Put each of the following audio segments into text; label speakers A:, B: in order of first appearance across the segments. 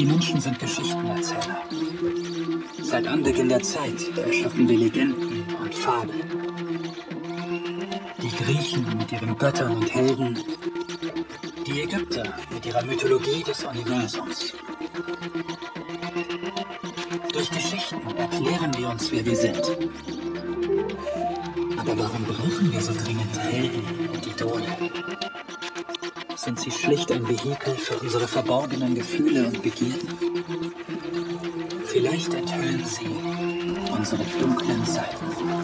A: Die Menschen sind Geschichtenerzähler. Seit Anbeginn der Zeit erschaffen wir Legenden und Fabeln. Die Griechen mit ihren Göttern und Helden, die Ägypter mit ihrer Mythologie des Universums. Durch Geschichten erklären wir uns, wer wir sind. Aber warum brauchen wir so dringend Helden und Idole? Sie schlicht ein Vehikel für unsere verborgenen Gefühle und Begierden? Vielleicht enthüllen sie unsere dunklen Seiten.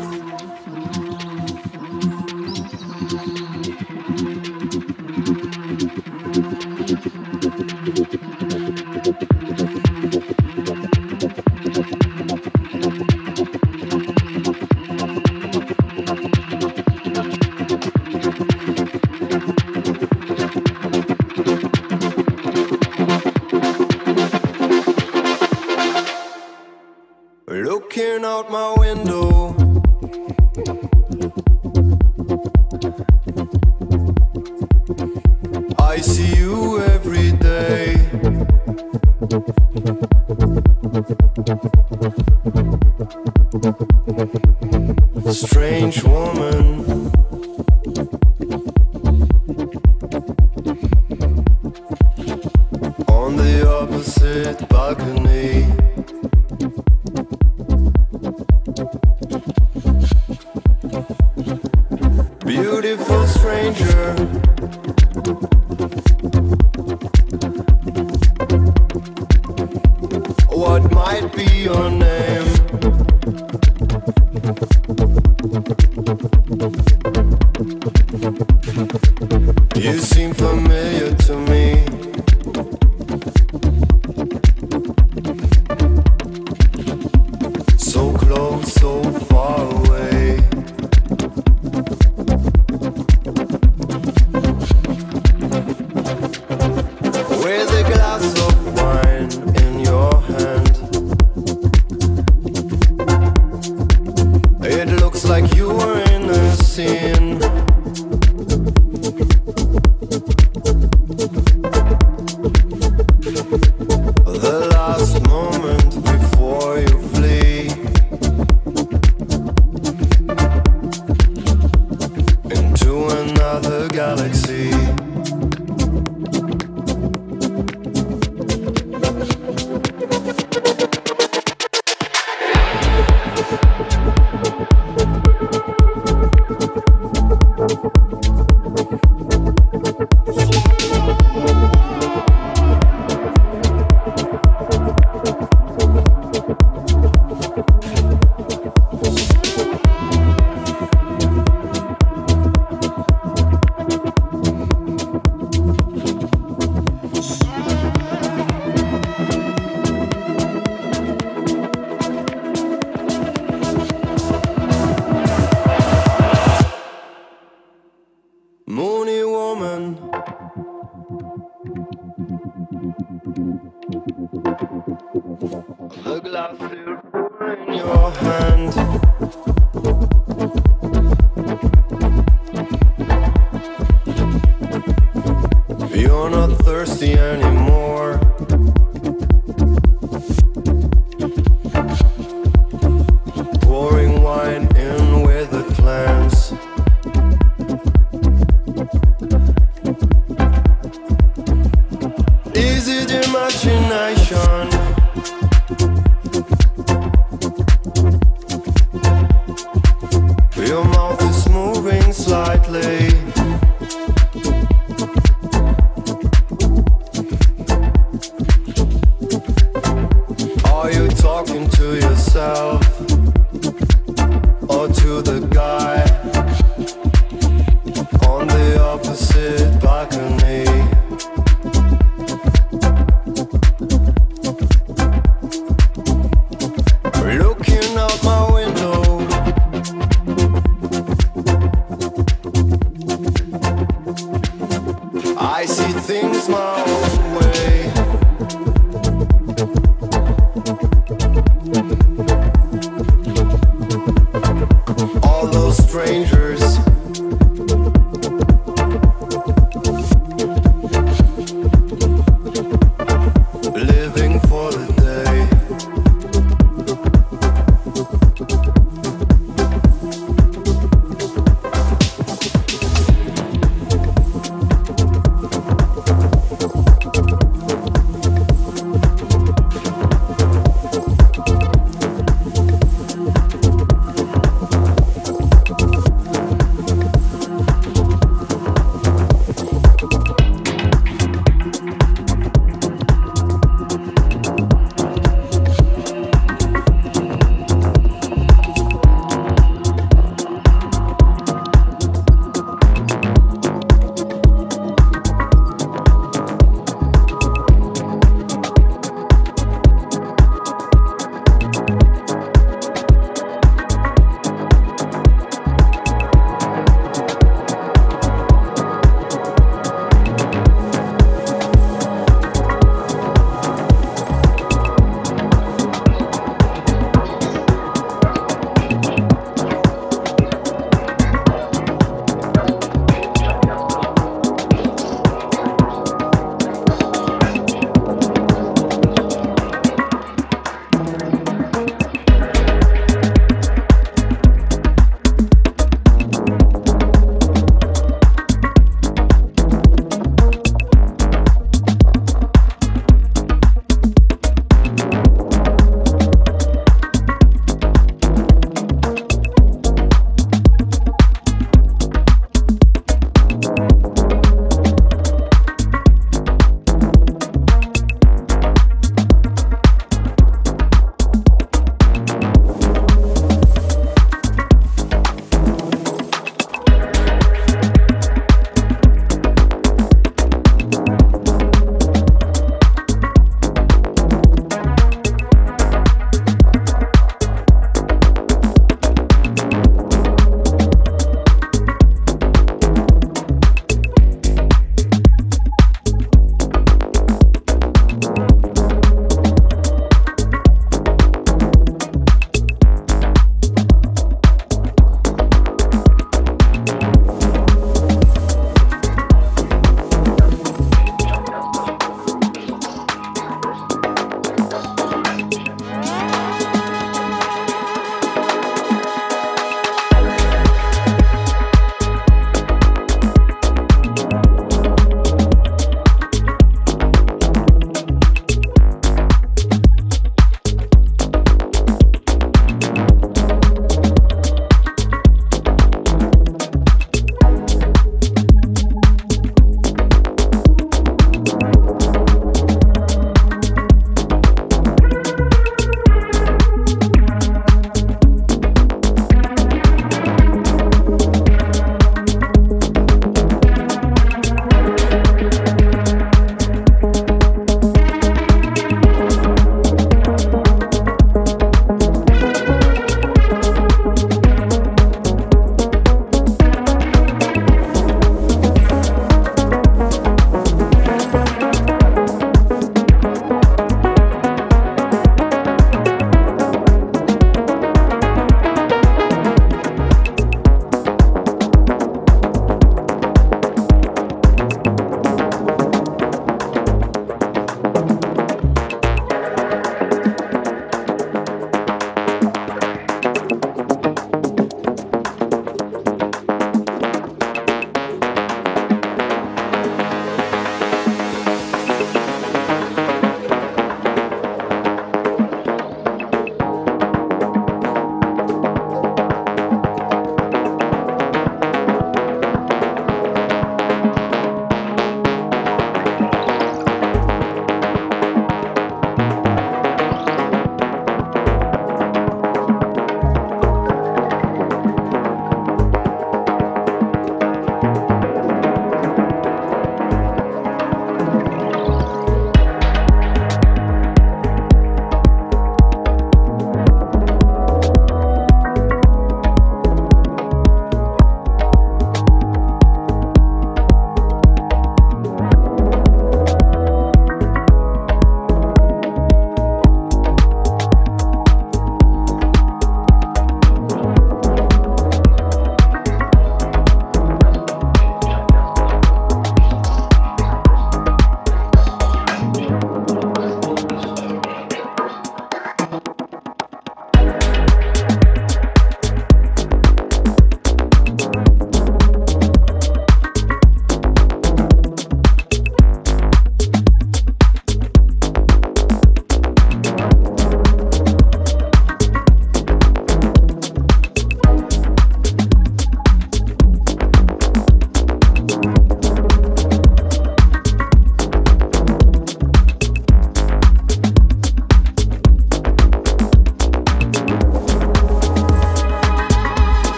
B: watching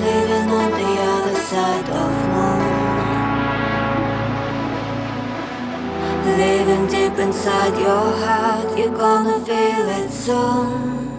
B: living
C: on the other side of moon. Living deep inside your heart, you're gonna feel it soon.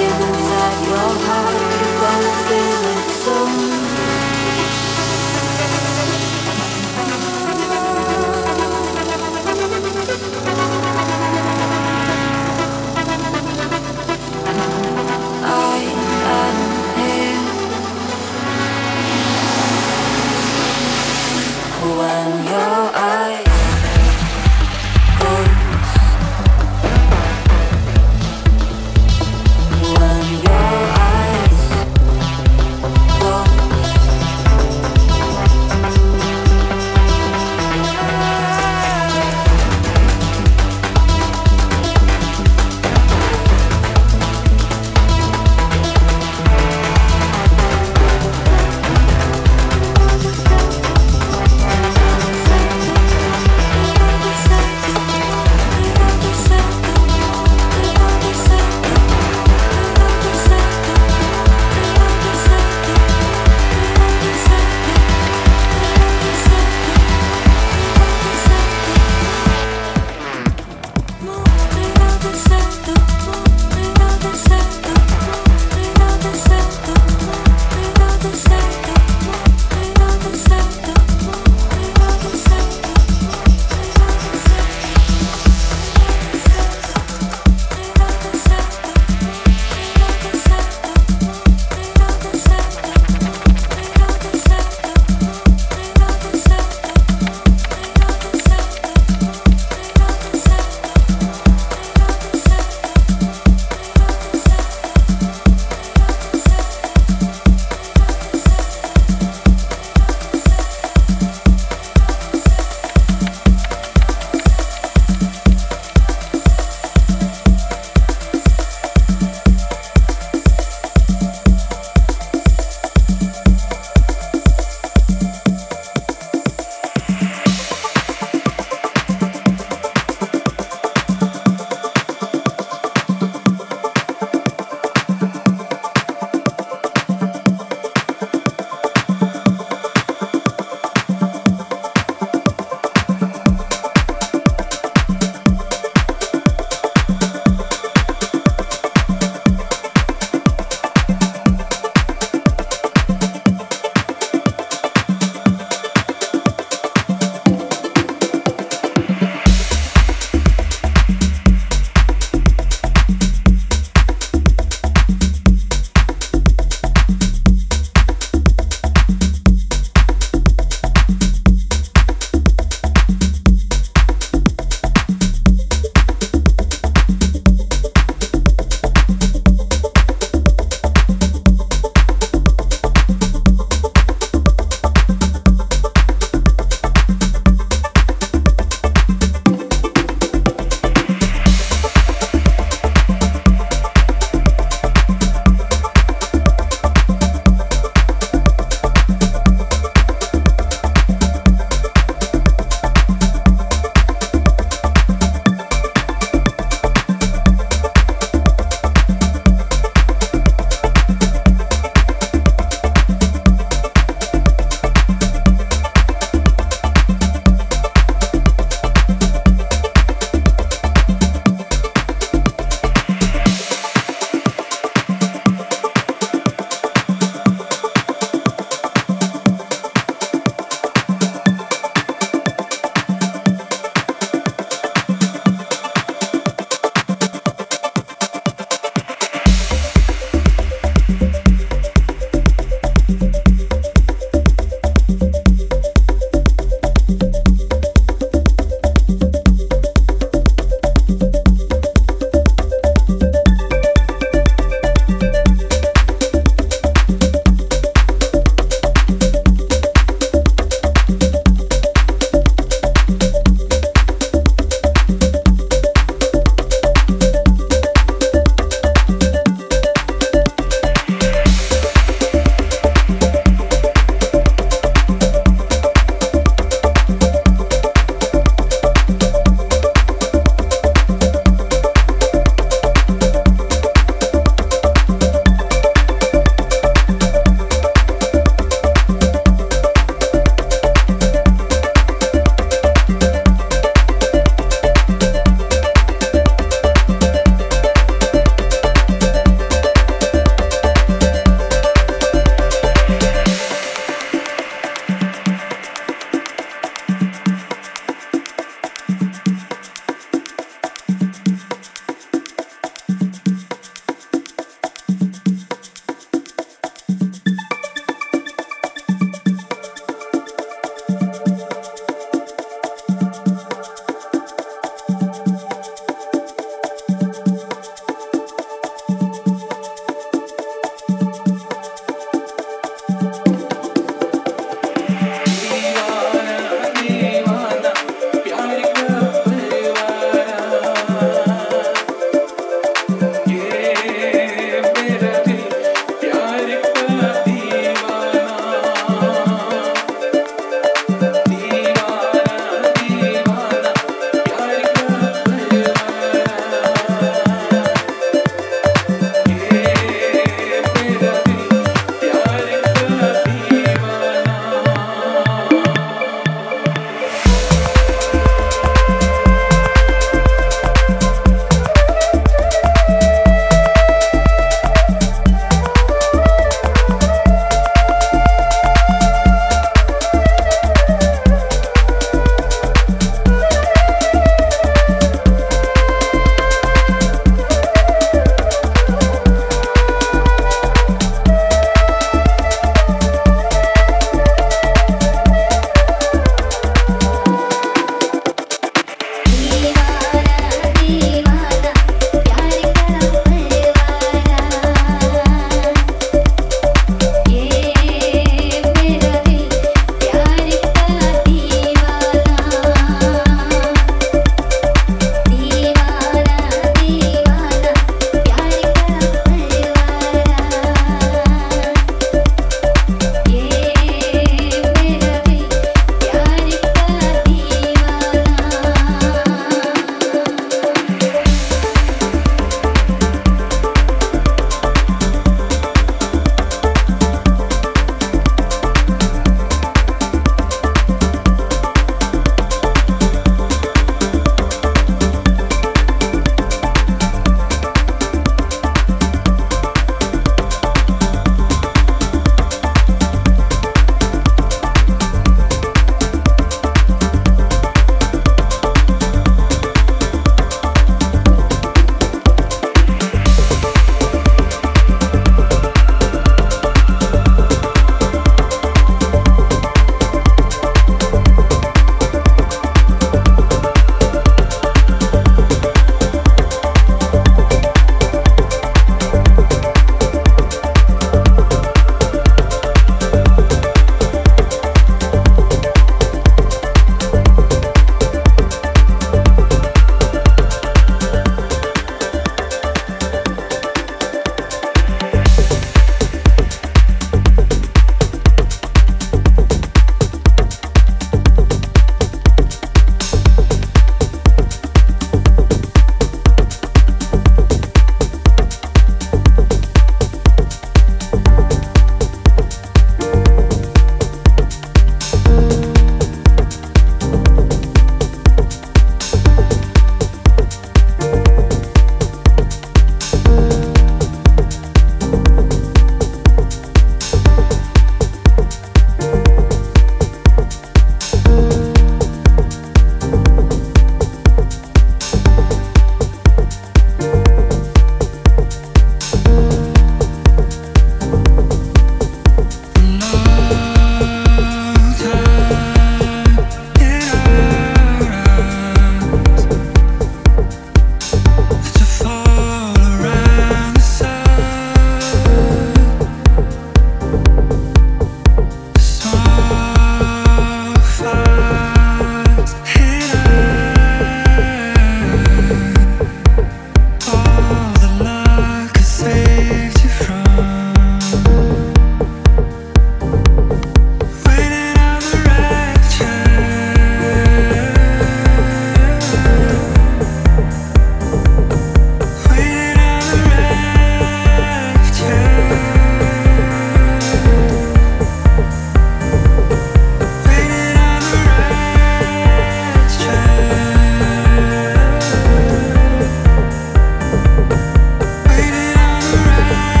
C: Right.